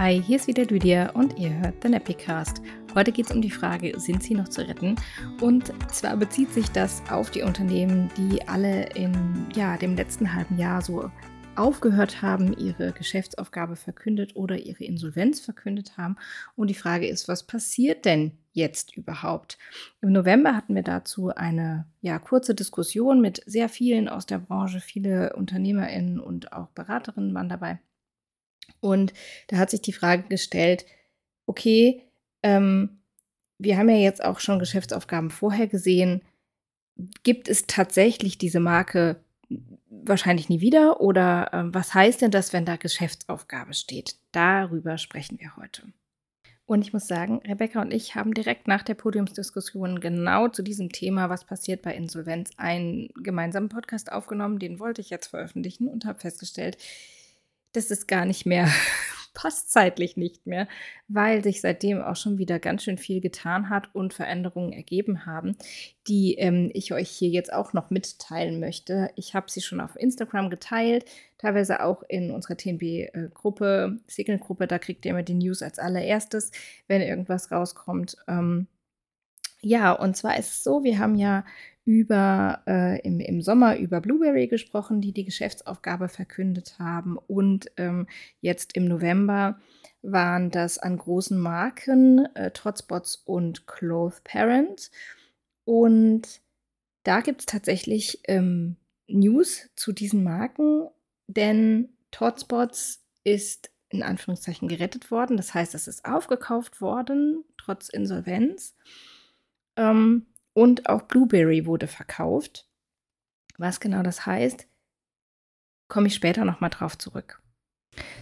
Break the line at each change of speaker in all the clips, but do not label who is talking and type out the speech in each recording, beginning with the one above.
Hi, hier ist wieder Lydia und ihr hört den Epicast. Heute geht es um die Frage, sind sie noch zu retten? Und zwar bezieht sich das auf die Unternehmen, die alle in ja, dem letzten halben Jahr so aufgehört haben, ihre Geschäftsaufgabe verkündet oder ihre Insolvenz verkündet haben. Und die Frage ist, was passiert denn jetzt überhaupt? Im November hatten wir dazu eine ja, kurze Diskussion mit sehr vielen aus der Branche, viele UnternehmerInnen und auch Beraterinnen waren dabei. Und da hat sich die Frage gestellt, okay, ähm, wir haben ja jetzt auch schon Geschäftsaufgaben vorher gesehen. Gibt es tatsächlich diese Marke wahrscheinlich nie wieder? Oder äh, was heißt denn das, wenn da Geschäftsaufgabe steht? Darüber sprechen wir heute. Und ich muss sagen, Rebecca und ich haben direkt nach der Podiumsdiskussion genau zu diesem Thema, was passiert bei Insolvenz, einen gemeinsamen Podcast aufgenommen. Den wollte ich jetzt veröffentlichen und habe festgestellt, das ist gar nicht mehr, passt zeitlich nicht mehr, weil sich seitdem auch schon wieder ganz schön viel getan hat und Veränderungen ergeben haben, die ähm, ich euch hier jetzt auch noch mitteilen möchte. Ich habe sie schon auf Instagram geteilt, teilweise auch in unserer TNB-Gruppe, Signal-Gruppe, da kriegt ihr immer die News als allererstes, wenn irgendwas rauskommt. Ähm, ja, und zwar ist es so, wir haben ja über äh, im, im Sommer über Blueberry gesprochen, die die Geschäftsaufgabe verkündet haben. Und ähm, jetzt im November waren das an großen Marken äh, Trotsbots und Cloth Parent. Und da gibt es tatsächlich ähm, News zu diesen Marken, denn Totspots ist in Anführungszeichen gerettet worden. Das heißt, es ist aufgekauft worden, trotz Insolvenz. Ähm, und auch Blueberry wurde verkauft. Was genau das heißt, komme ich später nochmal drauf zurück.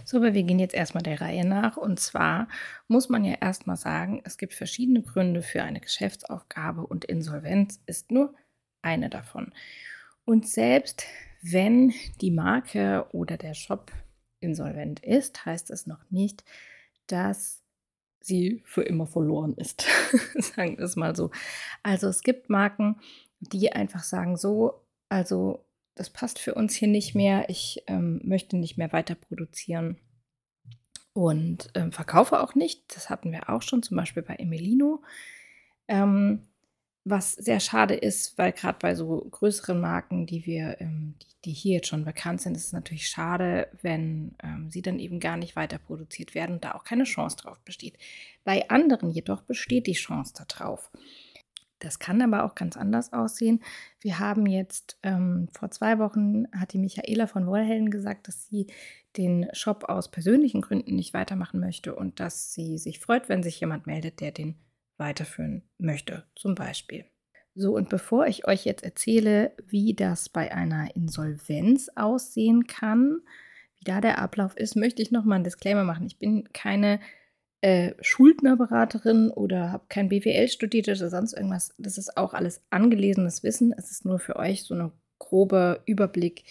So, aber wir gehen jetzt erstmal der Reihe nach. Und zwar muss man ja erstmal sagen, es gibt verschiedene Gründe für eine Geschäftsaufgabe und Insolvenz ist nur eine davon. Und selbst wenn die Marke oder der Shop insolvent ist, heißt es noch nicht, dass sie für immer verloren ist. sagen wir es mal so. Also es gibt Marken, die einfach sagen, so, also das passt für uns hier nicht mehr, ich ähm, möchte nicht mehr weiter produzieren und ähm, verkaufe auch nicht. Das hatten wir auch schon, zum Beispiel bei Emilino. Ähm, was sehr schade ist, weil gerade bei so größeren Marken, die wir, ähm, die, die, hier jetzt schon bekannt sind, ist es natürlich schade, wenn ähm, sie dann eben gar nicht weiter produziert werden und da auch keine Chance drauf besteht. Bei anderen jedoch besteht die Chance darauf. Das kann aber auch ganz anders aussehen. Wir haben jetzt ähm, vor zwei Wochen hat die Michaela von Wollhelden gesagt, dass sie den Shop aus persönlichen Gründen nicht weitermachen möchte und dass sie sich freut, wenn sich jemand meldet, der den weiterführen möchte, zum Beispiel. So, und bevor ich euch jetzt erzähle, wie das bei einer Insolvenz aussehen kann, wie da der Ablauf ist, möchte ich nochmal einen Disclaimer machen. Ich bin keine äh, Schuldnerberaterin oder habe kein BWL studiert oder sonst irgendwas. Das ist auch alles angelesenes Wissen. Es ist nur für euch so ein grober Überblick,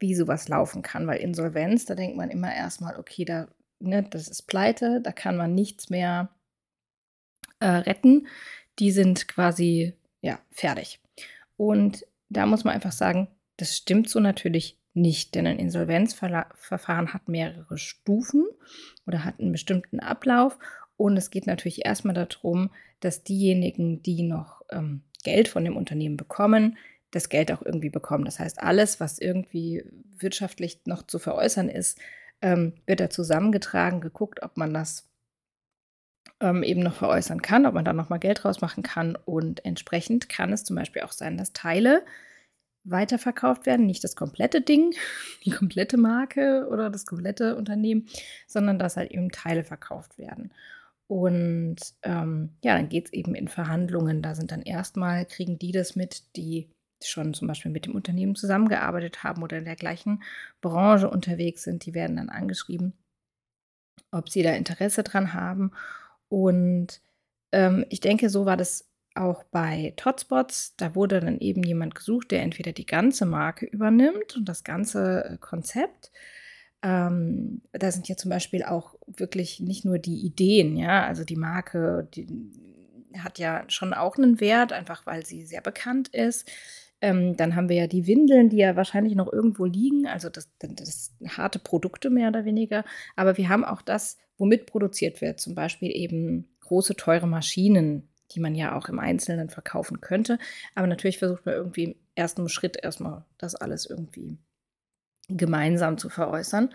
wie sowas laufen kann. Weil Insolvenz, da denkt man immer erstmal, okay, da, ne, das ist pleite, da kann man nichts mehr äh, retten, die sind quasi ja fertig. Und da muss man einfach sagen, das stimmt so natürlich nicht, denn ein Insolvenzverfahren hat mehrere Stufen oder hat einen bestimmten Ablauf. Und es geht natürlich erstmal darum, dass diejenigen, die noch ähm, Geld von dem Unternehmen bekommen, das Geld auch irgendwie bekommen. Das heißt, alles, was irgendwie wirtschaftlich noch zu veräußern ist, ähm, wird da zusammengetragen, geguckt, ob man das ähm, eben noch veräußern kann, ob man da nochmal Geld rausmachen kann. Und entsprechend kann es zum Beispiel auch sein, dass Teile weiterverkauft werden, nicht das komplette Ding, die komplette Marke oder das komplette Unternehmen, sondern dass halt eben Teile verkauft werden. Und ähm, ja, dann geht es eben in Verhandlungen. Da sind dann erstmal, kriegen die das mit, die schon zum Beispiel mit dem Unternehmen zusammengearbeitet haben oder in der gleichen Branche unterwegs sind. Die werden dann angeschrieben, ob sie da Interesse dran haben. Und ähm, ich denke, so war das auch bei Totspots. Da wurde dann eben jemand gesucht, der entweder die ganze Marke übernimmt und das ganze äh, Konzept. Ähm, da sind ja zum Beispiel auch wirklich nicht nur die Ideen, ja, also die Marke, die hat ja schon auch einen Wert, einfach weil sie sehr bekannt ist. Ähm, dann haben wir ja die Windeln, die ja wahrscheinlich noch irgendwo liegen. Also das, das sind harte Produkte mehr oder weniger. Aber wir haben auch das, womit produziert wird. Zum Beispiel eben große, teure Maschinen, die man ja auch im Einzelnen verkaufen könnte. Aber natürlich versucht man irgendwie im ersten Schritt erstmal das alles irgendwie gemeinsam zu veräußern.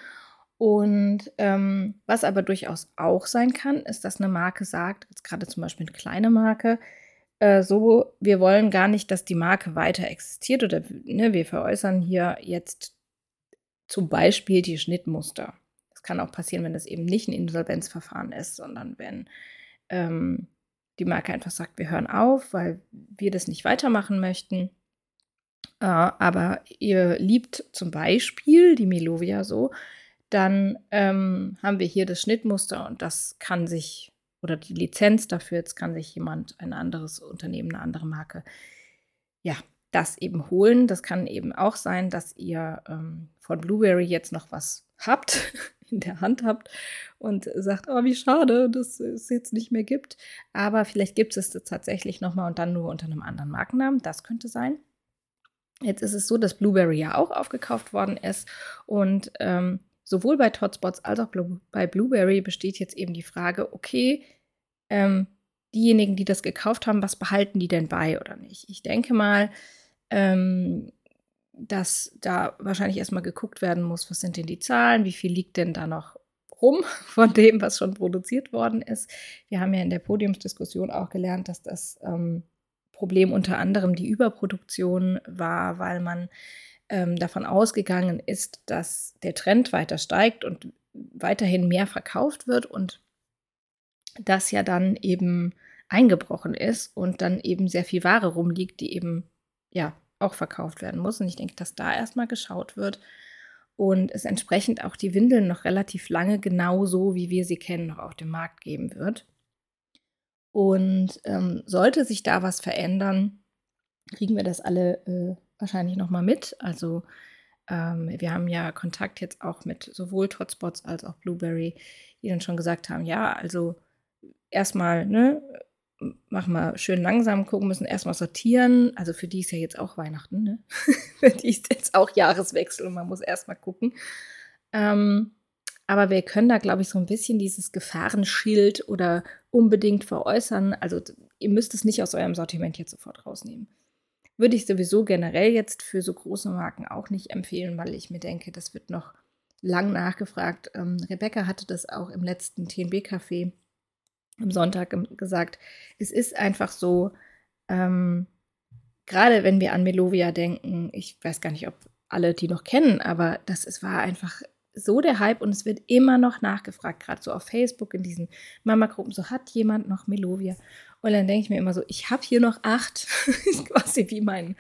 Und ähm, was aber durchaus auch sein kann, ist, dass eine Marke sagt, jetzt gerade zum Beispiel eine kleine Marke, äh, so, wir wollen gar nicht, dass die Marke weiter existiert oder ne, wir veräußern hier jetzt zum Beispiel die Schnittmuster. Das kann auch passieren, wenn das eben nicht ein Insolvenzverfahren ist, sondern wenn ähm, die Marke einfach sagt, wir hören auf, weil wir das nicht weitermachen möchten. Äh, aber ihr liebt zum Beispiel die Melovia so, dann ähm, haben wir hier das Schnittmuster und das kann sich, oder die Lizenz dafür, jetzt kann sich jemand, ein anderes Unternehmen, eine andere Marke, ja, das eben holen. Das kann eben auch sein, dass ihr ähm, von Blueberry jetzt noch was habt, in der Hand habt und sagt, oh, wie schade, dass es jetzt nicht mehr gibt. Aber vielleicht gibt es es tatsächlich nochmal und dann nur unter einem anderen Markennamen. Das könnte sein. Jetzt ist es so, dass Blueberry ja auch aufgekauft worden ist und ähm, sowohl bei Totspots als auch bei Blueberry besteht jetzt eben die Frage, okay, ähm, diejenigen, die das gekauft haben, was behalten die denn bei oder nicht? Ich denke mal, ähm, dass da wahrscheinlich erstmal geguckt werden muss, was sind denn die Zahlen, wie viel liegt denn da noch rum von dem, was schon produziert worden ist. Wir haben ja in der Podiumsdiskussion auch gelernt, dass das ähm, Problem unter anderem die Überproduktion war, weil man ähm, davon ausgegangen ist, dass der Trend weiter steigt und weiterhin mehr verkauft wird und das ja dann eben eingebrochen ist und dann eben sehr viel Ware rumliegt, die eben ja auch verkauft werden muss. Und ich denke, dass da erstmal geschaut wird und es entsprechend auch die Windeln noch relativ lange genauso, wie wir sie kennen, noch auf dem Markt geben wird. Und ähm, sollte sich da was verändern, kriegen wir das alle äh, wahrscheinlich nochmal mit. Also ähm, wir haben ja Kontakt jetzt auch mit sowohl Hotspots als auch Blueberry, die dann schon gesagt haben, ja, also erstmal, ne, machen wir schön langsam, gucken müssen, erstmal sortieren. Also für die ist ja jetzt auch Weihnachten, ne? für die ist jetzt auch Jahreswechsel und man muss erstmal gucken. Ähm, aber wir können da, glaube ich, so ein bisschen dieses Gefahrenschild oder unbedingt veräußern. Also ihr müsst es nicht aus eurem Sortiment jetzt sofort rausnehmen. Würde ich sowieso generell jetzt für so große Marken auch nicht empfehlen, weil ich mir denke, das wird noch lang nachgefragt. Ähm, Rebecca hatte das auch im letzten TNB-Café am Sonntag gesagt. Es ist einfach so, ähm, gerade wenn wir an Melovia denken, ich weiß gar nicht, ob alle die noch kennen, aber das es war einfach so der Hype und es wird immer noch nachgefragt, gerade so auf Facebook in diesen Mama-Gruppen, so hat jemand noch Melovia? Und dann denke ich mir immer so, ich habe hier noch acht, quasi wie mein,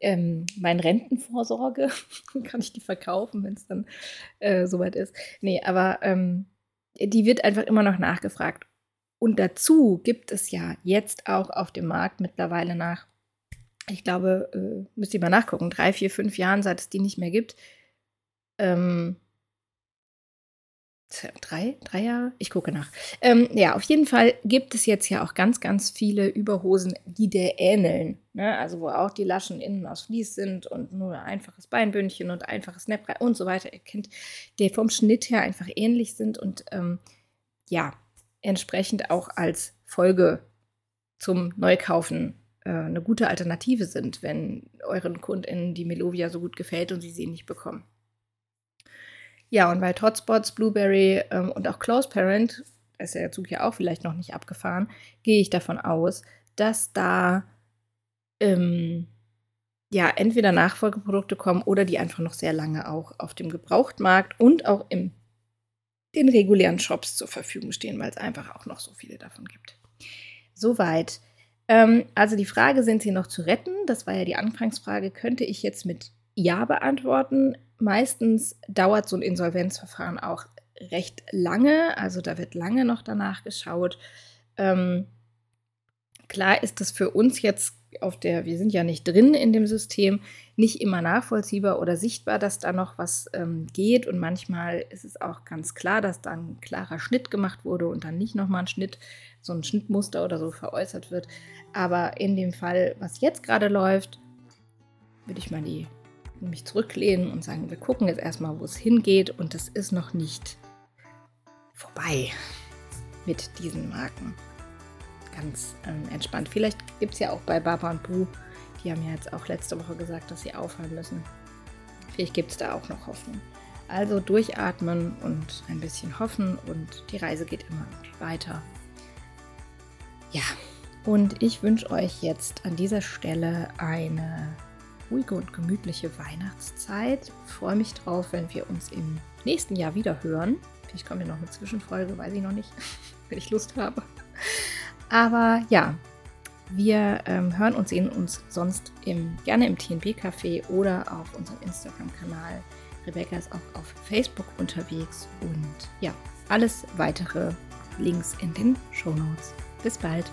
ähm, mein Rentenvorsorge. Kann ich die verkaufen, wenn es dann äh, soweit ist. Nee, aber ähm, die wird einfach immer noch nachgefragt. Und dazu gibt es ja jetzt auch auf dem Markt mittlerweile nach, ich glaube, äh, müsst ihr mal nachgucken, drei, vier, fünf Jahren, seit es die nicht mehr gibt, ähm, drei, drei Jahre? Ich gucke nach. Ähm, ja, auf jeden Fall gibt es jetzt ja auch ganz, ganz viele Überhosen, die der ähneln. Ne? Also wo auch die Laschen innen aus Vlies sind und nur ein einfaches Beinbündchen und einfaches Neppbrei und so weiter. Ihr kennt, die vom Schnitt her einfach ähnlich sind und ähm, ja, entsprechend auch als Folge zum Neukaufen äh, eine gute Alternative sind, wenn euren KundInnen die Melovia so gut gefällt und sie sie nicht bekommen. Ja, und bei Hotspots, Blueberry ähm, und auch Close Parent, ist der Zug ja auch vielleicht noch nicht abgefahren, gehe ich davon aus, dass da ähm, ja entweder Nachfolgeprodukte kommen oder die einfach noch sehr lange auch auf dem Gebrauchtmarkt und auch in den regulären Shops zur Verfügung stehen, weil es einfach auch noch so viele davon gibt. Soweit. Ähm, also die Frage, sind sie noch zu retten? Das war ja die Anfangsfrage. Könnte ich jetzt mit Ja beantworten? Meistens dauert so ein Insolvenzverfahren auch recht lange, also da wird lange noch danach geschaut. Ähm, klar ist das für uns jetzt auf der, wir sind ja nicht drin in dem System, nicht immer nachvollziehbar oder sichtbar, dass da noch was ähm, geht. Und manchmal ist es auch ganz klar, dass da ein klarer Schnitt gemacht wurde und dann nicht nochmal ein Schnitt, so ein Schnittmuster oder so veräußert wird. Aber in dem Fall, was jetzt gerade läuft, würde ich mal die mich zurücklehnen und sagen, wir gucken jetzt erstmal, wo es hingeht und es ist noch nicht vorbei mit diesen Marken. Ganz ähm, entspannt. Vielleicht gibt es ja auch bei Baba und Bu, die haben ja jetzt auch letzte Woche gesagt, dass sie aufhören müssen. Vielleicht gibt es da auch noch Hoffnung. Also durchatmen und ein bisschen hoffen und die Reise geht immer weiter. Ja, und ich wünsche euch jetzt an dieser Stelle eine ruhige und gemütliche Weihnachtszeit. Ich freue mich drauf, wenn wir uns im nächsten Jahr wieder hören. Vielleicht kommt ja noch eine Zwischenfolge, weiß ich noch nicht, wenn ich Lust habe. Aber ja, wir ähm, hören und sehen uns sonst im, gerne im TNB-Café oder auf unserem Instagram-Kanal. Rebecca ist auch auf Facebook unterwegs und ja, alles weitere Links in den Show Notes. Bis bald!